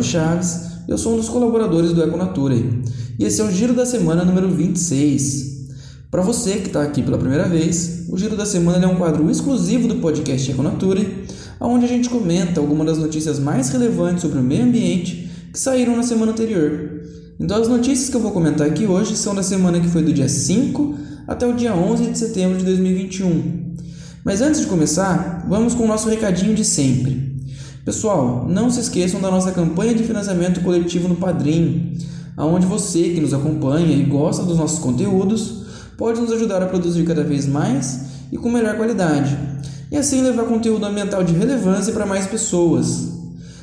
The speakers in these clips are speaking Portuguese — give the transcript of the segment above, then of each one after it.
Antônio Chaves, eu sou um dos colaboradores do Econatura e esse é o Giro da Semana número 26. Para você que está aqui pela primeira vez, o Giro da Semana é um quadro exclusivo do podcast Econatura, onde a gente comenta algumas das notícias mais relevantes sobre o meio ambiente que saíram na semana anterior. Então as notícias que eu vou comentar aqui hoje são da semana que foi do dia 5 até o dia 11 de setembro de 2021. Mas antes de começar, vamos com o nosso recadinho de sempre. Pessoal, não se esqueçam da nossa campanha de financiamento coletivo no Padrim, onde você que nos acompanha e gosta dos nossos conteúdos pode nos ajudar a produzir cada vez mais e com melhor qualidade, e assim levar conteúdo ambiental de relevância para mais pessoas.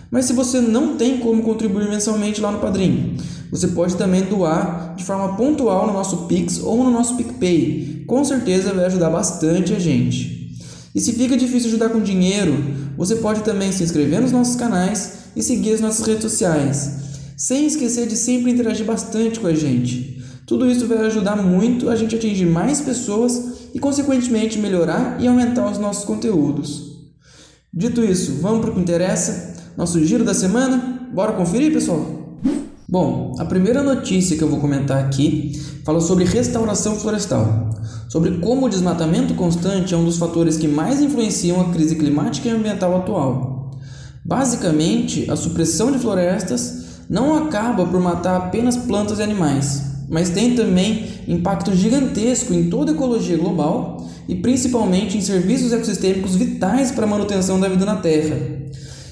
Mas se você não tem como contribuir mensalmente lá no Padrim, você pode também doar de forma pontual no nosso Pix ou no nosso PicPay. Com certeza vai ajudar bastante a gente. E se fica difícil ajudar com dinheiro, você pode também se inscrever nos nossos canais e seguir as nossas redes sociais, sem esquecer de sempre interagir bastante com a gente. Tudo isso vai ajudar muito a gente a atingir mais pessoas e, consequentemente, melhorar e aumentar os nossos conteúdos. Dito isso, vamos para o que interessa? Nosso giro da semana? Bora conferir, pessoal? Bom, a primeira notícia que eu vou comentar aqui fala sobre restauração florestal sobre como o desmatamento constante é um dos fatores que mais influenciam a crise climática e ambiental atual. Basicamente, a supressão de florestas não acaba por matar apenas plantas e animais, mas tem também impacto gigantesco em toda a ecologia global e principalmente em serviços ecossistêmicos vitais para a manutenção da vida na Terra.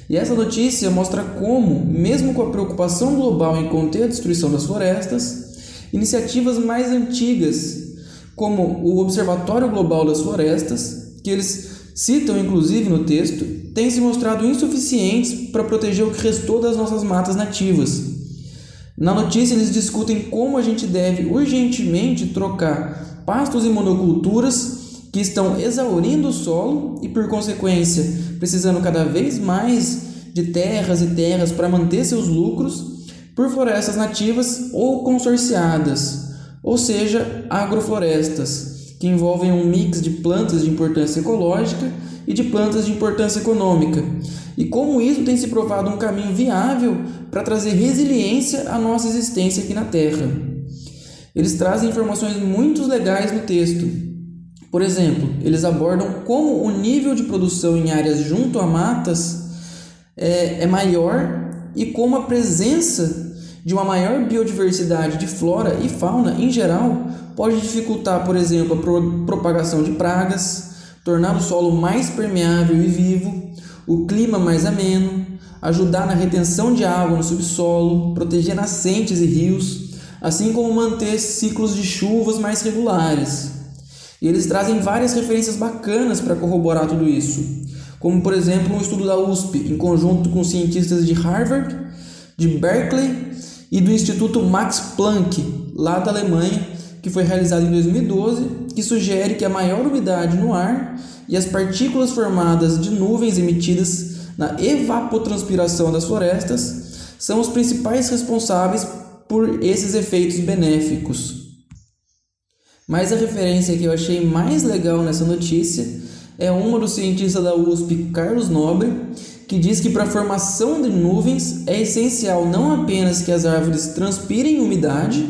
E essa notícia mostra como, mesmo com a preocupação global em conter a destruição das florestas, iniciativas mais antigas como o Observatório Global das Florestas, que eles citam inclusive no texto, têm se mostrado insuficientes para proteger o que restou das nossas matas nativas. Na notícia, eles discutem como a gente deve urgentemente trocar pastos e monoculturas que estão exaurindo o solo e, por consequência, precisando cada vez mais de terras e terras para manter seus lucros, por florestas nativas ou consorciadas, ou seja, agroflorestas, que envolvem um mix de plantas de importância ecológica e de plantas de importância econômica. E como isso tem se provado um caminho viável para trazer resiliência à nossa existência aqui na Terra. Eles trazem informações muito legais no texto. Por exemplo, eles abordam como o nível de produção em áreas junto a matas é, é maior e como a presença de uma maior biodiversidade de flora e fauna em geral pode dificultar, por exemplo, a pro propagação de pragas, tornar o solo mais permeável e vivo, o clima mais ameno, ajudar na retenção de água no subsolo, proteger nascentes e rios, assim como manter ciclos de chuvas mais regulares. E eles trazem várias referências bacanas para corroborar tudo isso, como por exemplo um estudo da USP em conjunto com cientistas de Harvard, de Berkeley e do Instituto Max Planck, lá da Alemanha, que foi realizado em 2012, que sugere que a maior umidade no ar e as partículas formadas de nuvens emitidas na evapotranspiração das florestas são os principais responsáveis por esses efeitos benéficos. Mas a referência que eu achei mais legal nessa notícia é uma do cientista da USP, Carlos Nobre, que diz que para a formação de nuvens é essencial não apenas que as árvores transpirem umidade,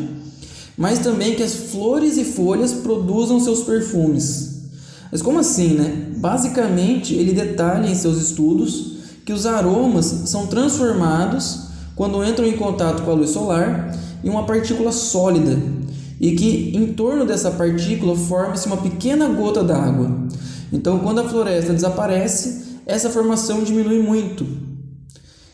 mas também que as flores e folhas produzam seus perfumes. Mas como assim, né? Basicamente, ele detalha em seus estudos que os aromas são transformados quando entram em contato com a luz solar em uma partícula sólida e que em torno dessa partícula forma-se uma pequena gota d'água. Então, quando a floresta desaparece, essa formação diminui muito.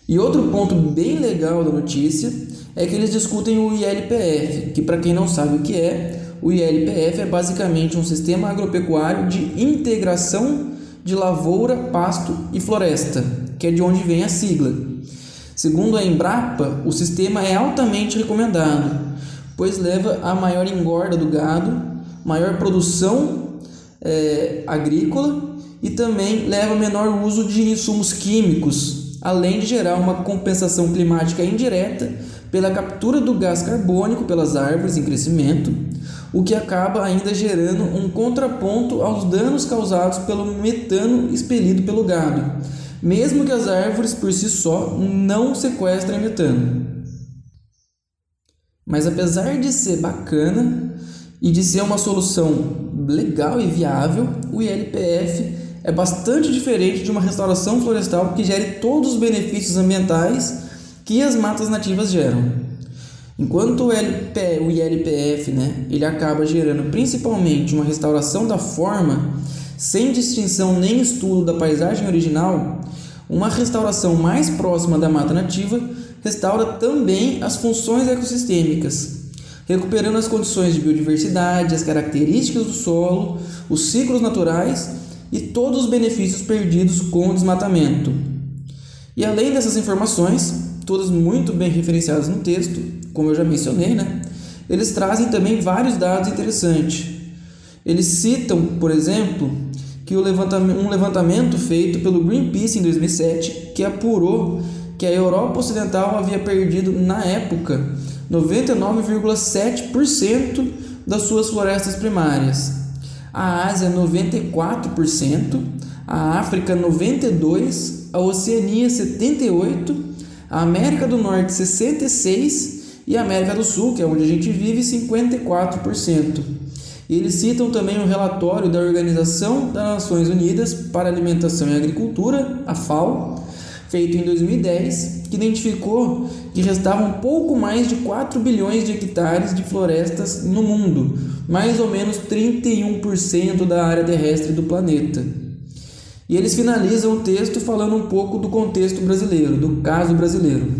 E outro ponto bem legal da notícia é que eles discutem o ILPF, que para quem não sabe o que é, o ILPF é basicamente um sistema agropecuário de integração de lavoura, pasto e floresta, que é de onde vem a sigla. Segundo a Embrapa, o sistema é altamente recomendado, pois leva a maior engorda do gado, maior produção é, agrícola e também leva a menor uso de insumos químicos, além de gerar uma compensação climática indireta pela captura do gás carbônico pelas árvores em crescimento, o que acaba ainda gerando um contraponto aos danos causados pelo metano expelido pelo gado, mesmo que as árvores por si só não sequestrem metano. Mas apesar de ser bacana e de ser uma solução legal e viável, o ILPF é bastante diferente de uma restauração florestal que gere todos os benefícios ambientais que as matas nativas geram. Enquanto o, LP, o ILPF né, ele acaba gerando principalmente uma restauração da forma, sem distinção nem estudo da paisagem original, uma restauração mais próxima da mata nativa restaura também as funções ecossistêmicas, recuperando as condições de biodiversidade, as características do solo, os ciclos naturais e todos os benefícios perdidos com o desmatamento. E além dessas informações, todas muito bem referenciadas no texto, como eu já mencionei, né? Eles trazem também vários dados interessantes. Eles citam, por exemplo, que levantamento, um levantamento feito pelo Greenpeace em 2007 que apurou que a Europa Ocidental havia perdido, na época, 99,7% das suas florestas primárias. A Ásia, 94%, a África, 92%, a Oceania, 78%, a América do Norte, 66% e a América do Sul, que é onde a gente vive, 54%. E eles citam também o um relatório da Organização das Nações Unidas para Alimentação e Agricultura, a FAO, feito em 2010, que identificou que restavam pouco mais de 4 bilhões de hectares de florestas no mundo, mais ou menos 31% da área terrestre do planeta. E eles finalizam o texto falando um pouco do contexto brasileiro, do caso brasileiro,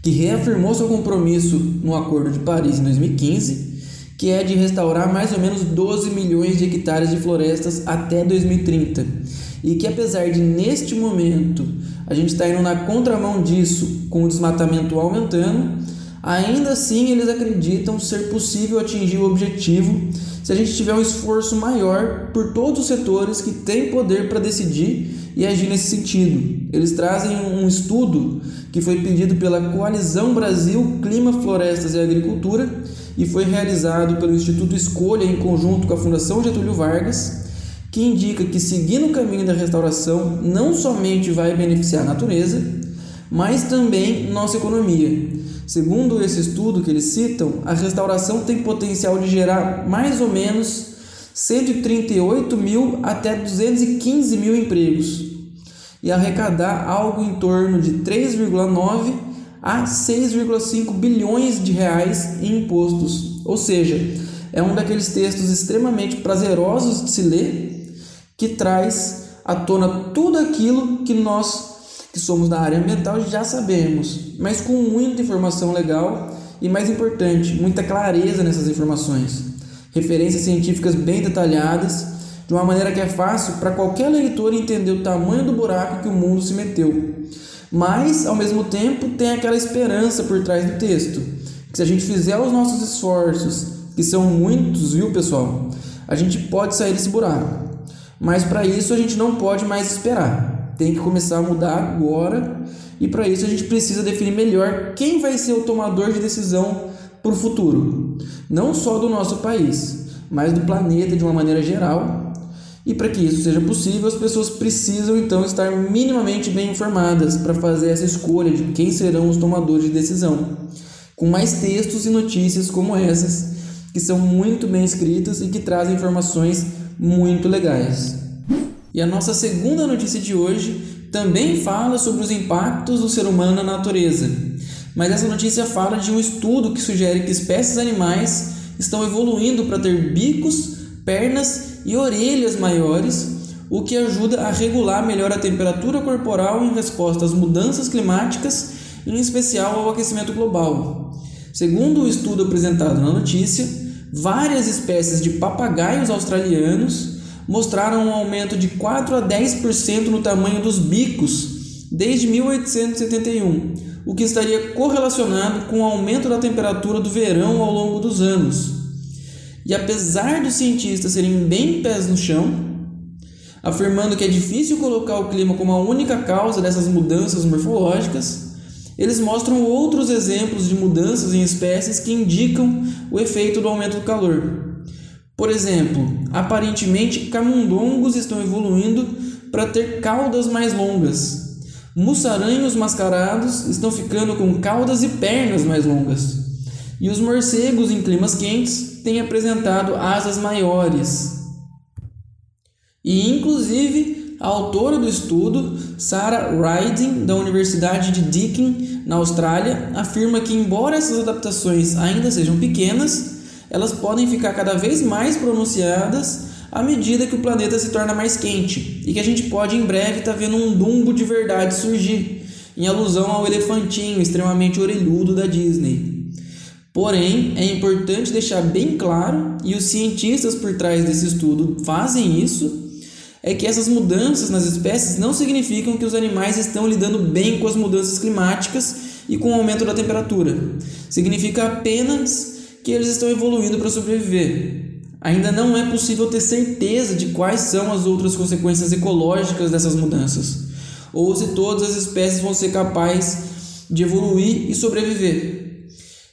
que reafirmou seu compromisso no Acordo de Paris em 2015, que é de restaurar mais ou menos 12 milhões de hectares de florestas até 2030, e que apesar de neste momento a gente está indo na contramão disso, com o desmatamento aumentando. Ainda assim, eles acreditam ser possível atingir o objetivo se a gente tiver um esforço maior por todos os setores que têm poder para decidir e agir nesse sentido. Eles trazem um estudo que foi pedido pela Coalizão Brasil Clima, Florestas e Agricultura e foi realizado pelo Instituto Escolha em conjunto com a Fundação Getúlio Vargas que indica que seguindo o caminho da restauração não somente vai beneficiar a natureza, mas também nossa economia. Segundo esse estudo que eles citam, a restauração tem potencial de gerar mais ou menos 138 mil até 215 mil empregos e arrecadar algo em torno de 3,9 a 6,5 bilhões de reais em impostos. Ou seja, é um daqueles textos extremamente prazerosos de se ler que traz à tona tudo aquilo que nós que somos da área ambiental já sabemos, mas com muita informação legal e mais importante, muita clareza nessas informações. Referências científicas bem detalhadas, de uma maneira que é fácil para qualquer leitor entender o tamanho do buraco que o mundo se meteu. Mas, ao mesmo tempo, tem aquela esperança por trás do texto, que se a gente fizer os nossos esforços, que são muitos, viu, pessoal, a gente pode sair desse buraco. Mas para isso a gente não pode mais esperar. Tem que começar a mudar agora. E para isso a gente precisa definir melhor quem vai ser o tomador de decisão para o futuro. Não só do nosso país, mas do planeta de uma maneira geral. E para que isso seja possível, as pessoas precisam então estar minimamente bem informadas para fazer essa escolha de quem serão os tomadores de decisão. Com mais textos e notícias como essas, que são muito bem escritas e que trazem informações muito legais. E a nossa segunda notícia de hoje também fala sobre os impactos do ser humano na natureza. Mas essa notícia fala de um estudo que sugere que espécies animais estão evoluindo para ter bicos, pernas e orelhas maiores, o que ajuda a regular melhor a temperatura corporal em resposta às mudanças climáticas, em especial ao aquecimento global. Segundo o estudo apresentado na notícia, várias espécies de papagaios australianos mostraram um aumento de 4 a 10% no tamanho dos bicos desde 1871, o que estaria correlacionado com o aumento da temperatura do verão ao longo dos anos. E apesar dos cientistas serem bem pés no chão, afirmando que é difícil colocar o clima como a única causa dessas mudanças morfológicas, eles mostram outros exemplos de mudanças em espécies que indicam o efeito do aumento do calor. Por exemplo, aparentemente camundongos estão evoluindo para ter caudas mais longas. Mussaranhos mascarados estão ficando com caudas e pernas mais longas. E os morcegos em climas quentes têm apresentado asas maiores. E inclusive a autora do estudo, Sarah Riding, da Universidade de Deakin, na Austrália, afirma que embora essas adaptações ainda sejam pequenas, elas podem ficar cada vez mais pronunciadas à medida que o planeta se torna mais quente e que a gente pode em breve estar tá vendo um Dumbo de verdade surgir, em alusão ao elefantinho extremamente orelhudo da Disney. Porém, é importante deixar bem claro, e os cientistas por trás desse estudo fazem isso, é que essas mudanças nas espécies não significam que os animais estão lidando bem com as mudanças climáticas e com o aumento da temperatura. Significa apenas que eles estão evoluindo para sobreviver. Ainda não é possível ter certeza de quais são as outras consequências ecológicas dessas mudanças, ou se todas as espécies vão ser capazes de evoluir e sobreviver.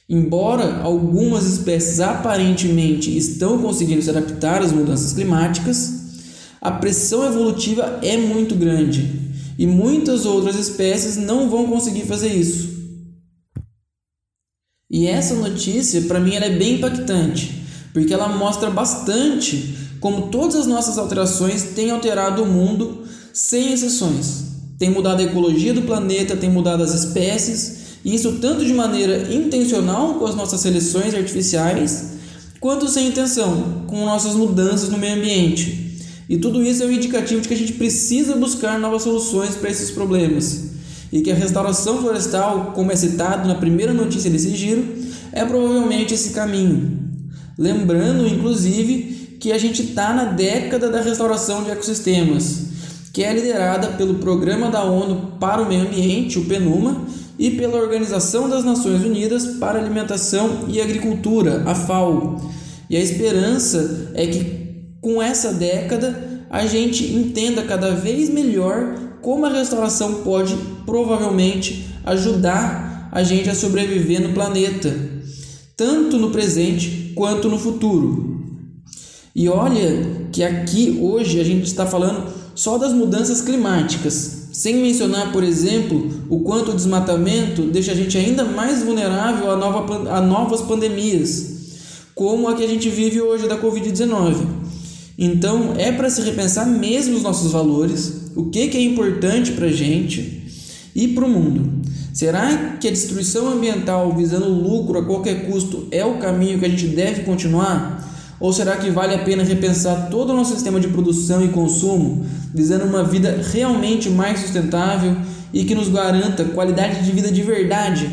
Embora algumas espécies aparentemente estão conseguindo se adaptar às mudanças climáticas, a pressão evolutiva é muito grande e muitas outras espécies não vão conseguir fazer isso. E essa notícia, para mim, ela é bem impactante, porque ela mostra bastante como todas as nossas alterações têm alterado o mundo sem exceções. Tem mudado a ecologia do planeta, tem mudado as espécies, e isso tanto de maneira intencional com as nossas seleções artificiais, quanto sem intenção, com nossas mudanças no meio ambiente. E tudo isso é um indicativo de que a gente precisa buscar novas soluções para esses problemas e que a restauração florestal, como é citado na primeira notícia desse giro, é provavelmente esse caminho. Lembrando, inclusive, que a gente está na década da restauração de ecossistemas, que é liderada pelo Programa da ONU para o Meio Ambiente, o PNUMA, e pela Organização das Nações Unidas para Alimentação e Agricultura, a FAO. E a esperança é que com essa década a gente entenda cada vez melhor como a restauração pode provavelmente ajudar a gente a sobreviver no planeta, tanto no presente quanto no futuro. E olha que aqui hoje a gente está falando só das mudanças climáticas, sem mencionar, por exemplo, o quanto o desmatamento deixa a gente ainda mais vulnerável a, nova, a novas pandemias, como a que a gente vive hoje da Covid-19. Então é para se repensar mesmo os nossos valores, o que, que é importante para a gente e para o mundo. Será que a destruição ambiental visando lucro a qualquer custo é o caminho que a gente deve continuar? Ou será que vale a pena repensar todo o nosso sistema de produção e consumo, visando uma vida realmente mais sustentável e que nos garanta qualidade de vida de verdade?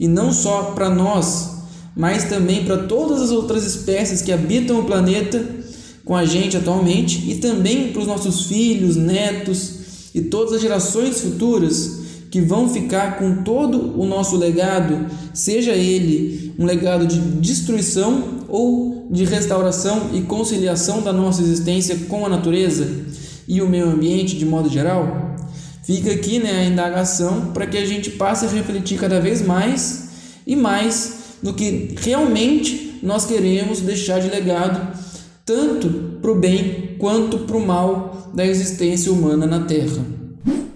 E não só para nós, mas também para todas as outras espécies que habitam o planeta com a gente atualmente e também para os nossos filhos, netos e todas as gerações futuras que vão ficar com todo o nosso legado, seja ele um legado de destruição ou de restauração e conciliação da nossa existência com a natureza e o meio ambiente de modo geral? Fica aqui né, a indagação para que a gente passe a refletir cada vez mais e mais no que realmente nós queremos deixar de legado tanto para o bem quanto para o mal da existência humana na Terra.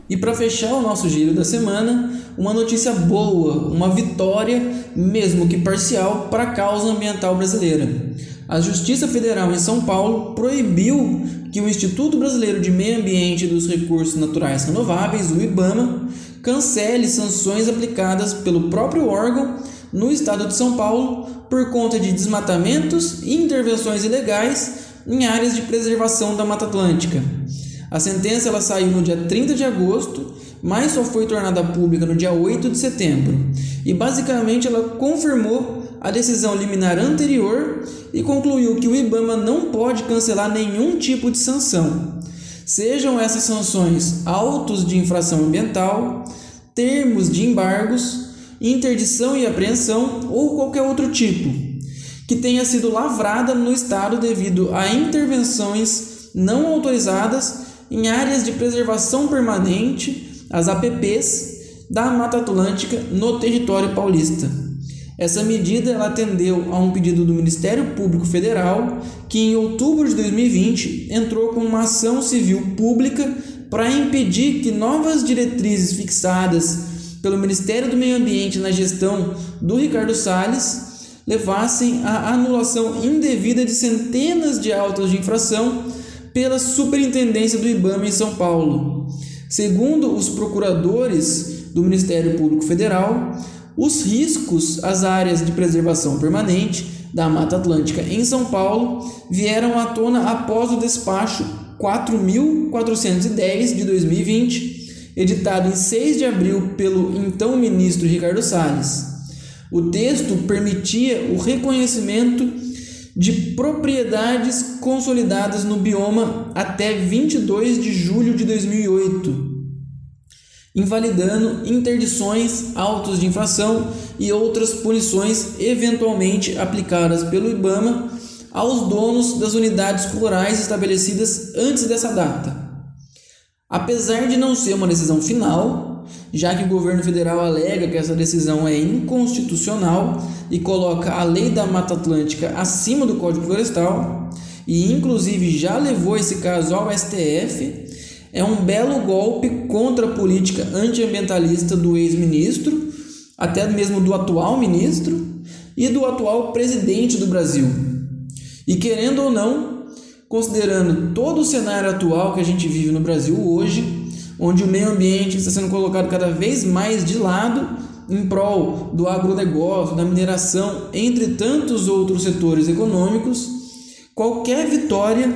E para fechar o nosso giro da semana, uma notícia boa, uma vitória, mesmo que parcial, para a causa ambiental brasileira. A Justiça Federal em São Paulo proibiu que o Instituto Brasileiro de Meio Ambiente e dos Recursos Naturais Renováveis, o IBAMA, cancele sanções aplicadas pelo próprio órgão no estado de São Paulo por conta de desmatamentos e intervenções ilegais em áreas de preservação da Mata Atlântica. A sentença ela saiu no dia 30 de agosto, mas só foi tornada pública no dia 8 de setembro. E basicamente ela confirmou a decisão liminar anterior e concluiu que o IBAMA não pode cancelar nenhum tipo de sanção. Sejam essas sanções autos de infração ambiental, termos de embargos interdição e apreensão ou qualquer outro tipo, que tenha sido lavrada no Estado devido a intervenções não autorizadas em áreas de preservação permanente, as APPs, da Mata Atlântica no território paulista. Essa medida ela atendeu a um pedido do Ministério Público Federal, que em outubro de 2020 entrou com uma ação civil pública para impedir que novas diretrizes fixadas pelo Ministério do Meio Ambiente na gestão do Ricardo Salles levassem à anulação indevida de centenas de autos de infração pela Superintendência do IBAMA em São Paulo. Segundo os procuradores do Ministério Público Federal, os riscos às áreas de preservação permanente da Mata Atlântica em São Paulo vieram à tona após o despacho 4.410 de 2020, editado em 6 de abril pelo então ministro Ricardo Salles. O texto permitia o reconhecimento de propriedades consolidadas no bioma até 22 de julho de 2008 invalidando interdições, autos de infração e outras punições eventualmente aplicadas pelo IBAMA aos donos das unidades rurais estabelecidas antes dessa data. Apesar de não ser uma decisão final, já que o governo federal alega que essa decisão é inconstitucional e coloca a lei da Mata Atlântica acima do Código Florestal, e inclusive já levou esse caso ao STF, é um belo golpe contra a política antiambientalista do ex-ministro, até mesmo do atual ministro e do atual presidente do Brasil. E querendo ou não, considerando todo o cenário atual que a gente vive no Brasil hoje, onde o meio ambiente está sendo colocado cada vez mais de lado em prol do agronegócio, da mineração, entre tantos outros setores econômicos, qualquer vitória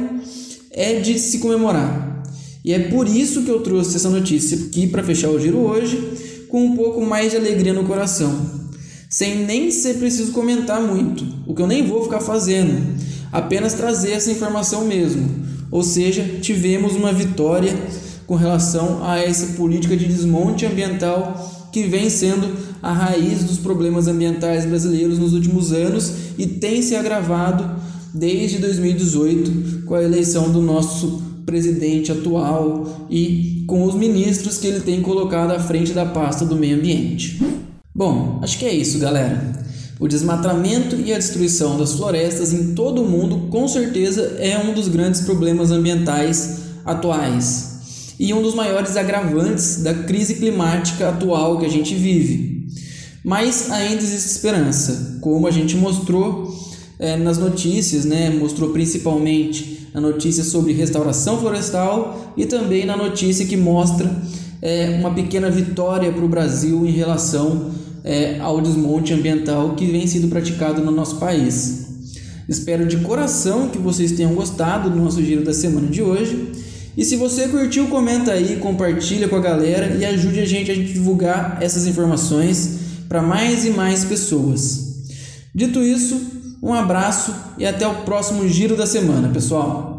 é de se comemorar. E é por isso que eu trouxe essa notícia aqui para fechar o giro hoje com um pouco mais de alegria no coração, sem nem ser preciso comentar muito, o que eu nem vou ficar fazendo, apenas trazer essa informação mesmo. Ou seja, tivemos uma vitória com relação a essa política de desmonte ambiental que vem sendo a raiz dos problemas ambientais brasileiros nos últimos anos e tem se agravado desde 2018 com a eleição do nosso presidente atual e com os ministros que ele tem colocado à frente da pasta do meio ambiente. Bom, acho que é isso, galera. O desmatamento e a destruição das florestas em todo o mundo com certeza é um dos grandes problemas ambientais atuais e um dos maiores agravantes da crise climática atual que a gente vive. Mas ainda existe esperança, como a gente mostrou é, nas notícias, né? mostrou principalmente na notícia sobre restauração florestal e também na notícia que mostra é, uma pequena vitória para o Brasil em relação é, ao desmonte ambiental que vem sendo praticado no nosso país. Espero de coração que vocês tenham gostado do nosso giro da semana de hoje. E se você curtiu, comenta aí, compartilha com a galera e ajude a gente a divulgar essas informações para mais e mais pessoas. Dito isso, um abraço e até o próximo giro da semana, pessoal.